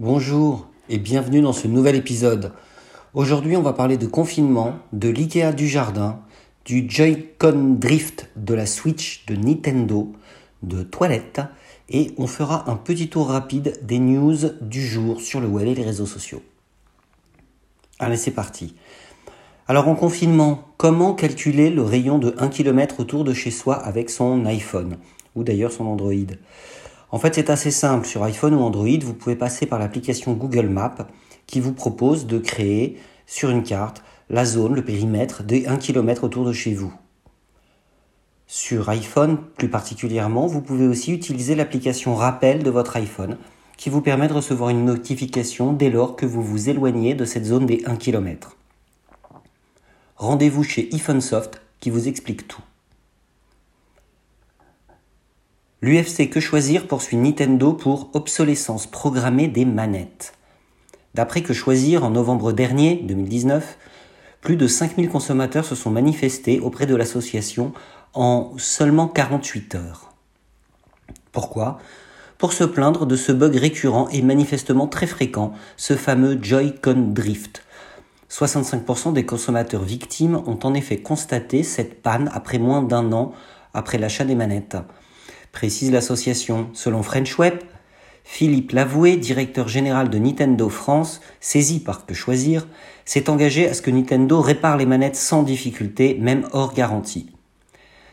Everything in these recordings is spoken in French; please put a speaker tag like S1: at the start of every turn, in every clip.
S1: Bonjour et bienvenue dans ce nouvel épisode. Aujourd'hui, on va parler de confinement, de l'IKEA du jardin, du Joy-Con Drift de la Switch de Nintendo, de toilettes et on fera un petit tour rapide des news du jour sur le web et les réseaux sociaux. Allez, c'est parti. Alors en confinement, comment calculer le rayon de 1 km autour de chez soi avec son iPhone ou d'ailleurs son Android? En fait, c'est assez simple. Sur iPhone ou Android, vous pouvez passer par l'application Google Maps qui vous propose de créer sur une carte la zone, le périmètre des 1 km autour de chez vous. Sur iPhone plus particulièrement, vous pouvez aussi utiliser l'application Rappel de votre iPhone qui vous permet de recevoir une notification dès lors que vous vous éloignez de cette zone des 1 km. Rendez-vous chez iPhonesoft qui vous explique tout. L'UFC Que Choisir poursuit Nintendo pour obsolescence programmée des manettes. D'après Que Choisir, en novembre dernier, 2019, plus de 5000 consommateurs se sont manifestés auprès de l'association en seulement 48 heures. Pourquoi? Pour se plaindre de ce bug récurrent et manifestement très fréquent, ce fameux Joy-Con Drift. 65% des consommateurs victimes ont en effet constaté cette panne après moins d'un an après l'achat des manettes précise l'association. Selon French Web, Philippe Lavoué, directeur général de Nintendo France, saisi par Que Choisir, s'est engagé à ce que Nintendo répare les manettes sans difficulté, même hors garantie.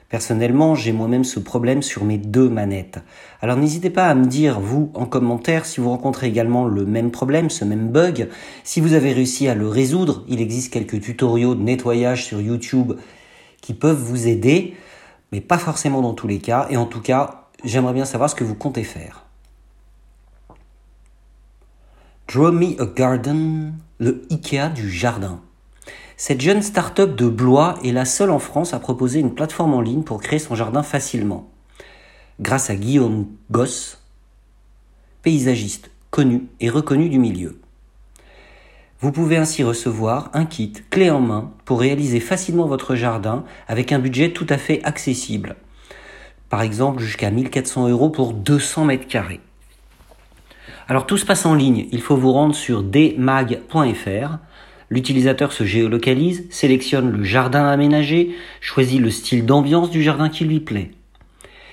S1: Personnellement, j'ai moi-même ce problème sur mes deux manettes. Alors n'hésitez pas à me dire, vous, en commentaire, si vous rencontrez également le même problème, ce même bug, si vous avez réussi à le résoudre. Il existe quelques tutoriaux de nettoyage sur YouTube qui peuvent vous aider mais pas forcément dans tous les cas. Et en tout cas, j'aimerais bien savoir ce que vous comptez faire. Draw Me a Garden, le IKEA du jardin. Cette jeune start-up de Blois est la seule en France à proposer une plateforme en ligne pour créer son jardin facilement. Grâce à Guillaume Goss, paysagiste connu et reconnu du milieu. Vous pouvez ainsi recevoir un kit clé en main pour réaliser facilement votre jardin avec un budget tout à fait accessible. Par exemple jusqu'à 1400 euros pour 200 mètres carrés. Alors tout se passe en ligne, il faut vous rendre sur dmag.fr. L'utilisateur se géolocalise, sélectionne le jardin aménagé, choisit le style d'ambiance du jardin qui lui plaît.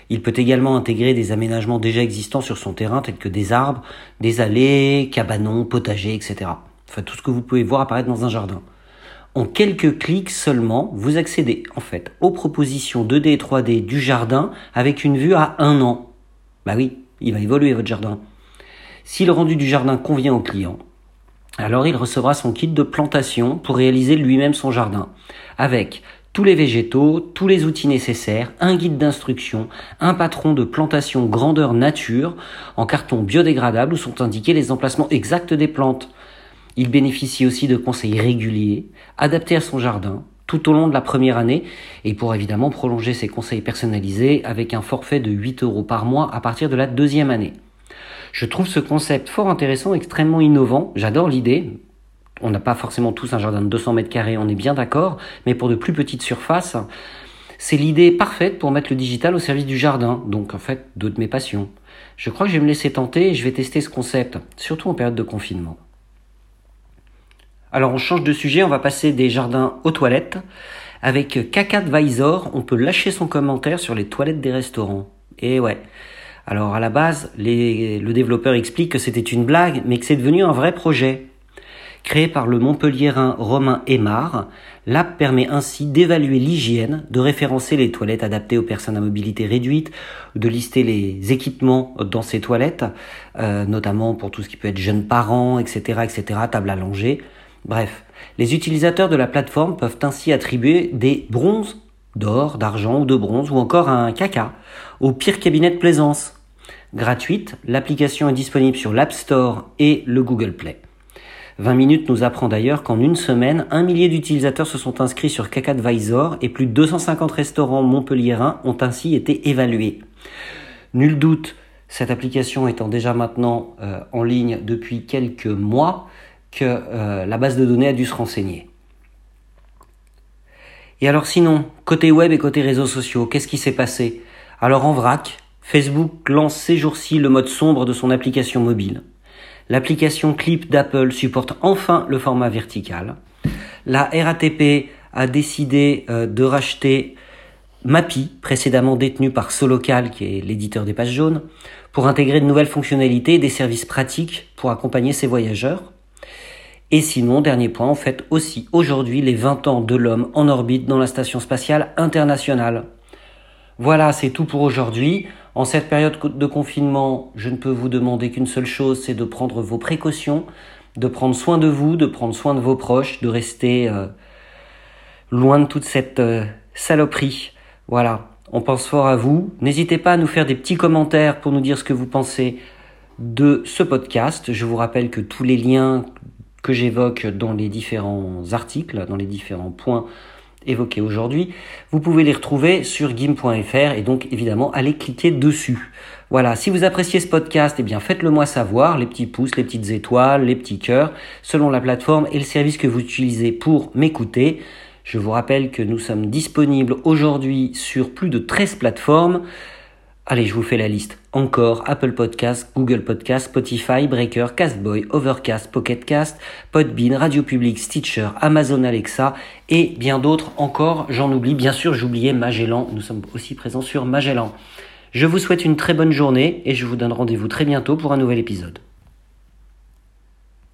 S1: Il peut également intégrer des aménagements déjà existants sur son terrain tels que des arbres, des allées, cabanons, potagers, etc enfin tout ce que vous pouvez voir apparaître dans un jardin. En quelques clics seulement, vous accédez en fait aux propositions 2D et 3D du jardin avec une vue à un an. Bah oui, il va évoluer votre jardin. Si le rendu du jardin convient au client, alors il recevra son kit de plantation pour réaliser lui-même son jardin, avec tous les végétaux, tous les outils nécessaires, un guide d'instruction, un patron de plantation grandeur nature en carton biodégradable où sont indiqués les emplacements exacts des plantes. Il bénéficie aussi de conseils réguliers, adaptés à son jardin, tout au long de la première année, et pour évidemment prolonger ses conseils personnalisés avec un forfait de 8 euros par mois à partir de la deuxième année. Je trouve ce concept fort intéressant, extrêmement innovant, j'adore l'idée. On n'a pas forcément tous un jardin de 200 mètres carrés, on est bien d'accord, mais pour de plus petites surfaces, c'est l'idée parfaite pour mettre le digital au service du jardin, donc en fait deux de mes passions. Je crois que je vais me laisser tenter et je vais tester ce concept, surtout en période de confinement. Alors on change de sujet, on va passer des jardins aux toilettes. Avec Kakadvisor, on peut lâcher son commentaire sur les toilettes des restaurants. Et ouais. Alors à la base, le développeur explique que c'était une blague, mais que c'est devenu un vrai projet. Créé par le Montpelliérain Romain Aymar, l'app permet ainsi d'évaluer l'hygiène, de référencer les toilettes adaptées aux personnes à mobilité réduite, de lister les équipements dans ces toilettes, euh, notamment pour tout ce qui peut être jeunes parents, etc., etc., table langer. Bref, les utilisateurs de la plateforme peuvent ainsi attribuer des bronzes d'or, d'argent ou de bronze ou encore un caca au pire cabinet de plaisance. Gratuite, l'application est disponible sur l'App Store et le Google Play. 20 minutes nous apprend d'ailleurs qu'en une semaine, un millier d'utilisateurs se sont inscrits sur Advisor et plus de 250 restaurants montpelliérains ont ainsi été évalués. Nul doute, cette application étant déjà maintenant euh, en ligne depuis quelques mois, que euh, la base de données a dû se renseigner. Et alors sinon, côté web et côté réseaux sociaux, qu'est-ce qui s'est passé? Alors en vrac, Facebook lance ces jours-ci le mode sombre de son application mobile. L'application Clip d'Apple supporte enfin le format vertical. La RATP a décidé euh, de racheter Mappy, précédemment détenu par Solocal, qui est l'éditeur des pages jaunes, pour intégrer de nouvelles fonctionnalités et des services pratiques pour accompagner ses voyageurs. Et sinon, dernier point, on fête aussi aujourd'hui les 20 ans de l'homme en orbite dans la Station spatiale internationale. Voilà, c'est tout pour aujourd'hui. En cette période de confinement, je ne peux vous demander qu'une seule chose, c'est de prendre vos précautions, de prendre soin de vous, de prendre soin de vos proches, de rester euh, loin de toute cette euh, saloperie. Voilà, on pense fort à vous. N'hésitez pas à nous faire des petits commentaires pour nous dire ce que vous pensez de ce podcast. Je vous rappelle que tous les liens que j'évoque dans les différents articles, dans les différents points évoqués aujourd'hui, vous pouvez les retrouver sur gim.fr et donc évidemment allez cliquer dessus. Voilà, si vous appréciez ce podcast, eh bien faites-le moi savoir, les petits pouces, les petites étoiles, les petits cœurs, selon la plateforme et le service que vous utilisez pour m'écouter. Je vous rappelle que nous sommes disponibles aujourd'hui sur plus de 13 plateformes. Allez, je vous fais la liste. Encore Apple Podcast, Google Podcast, Spotify, Breaker, Castboy, Overcast, Pocketcast, Podbean, Radio Public, Stitcher, Amazon Alexa et bien d'autres encore. J'en oublie. Bien sûr, j'oubliais Magellan. Nous sommes aussi présents sur Magellan. Je vous souhaite une très bonne journée et je vous donne rendez-vous très bientôt pour un nouvel épisode.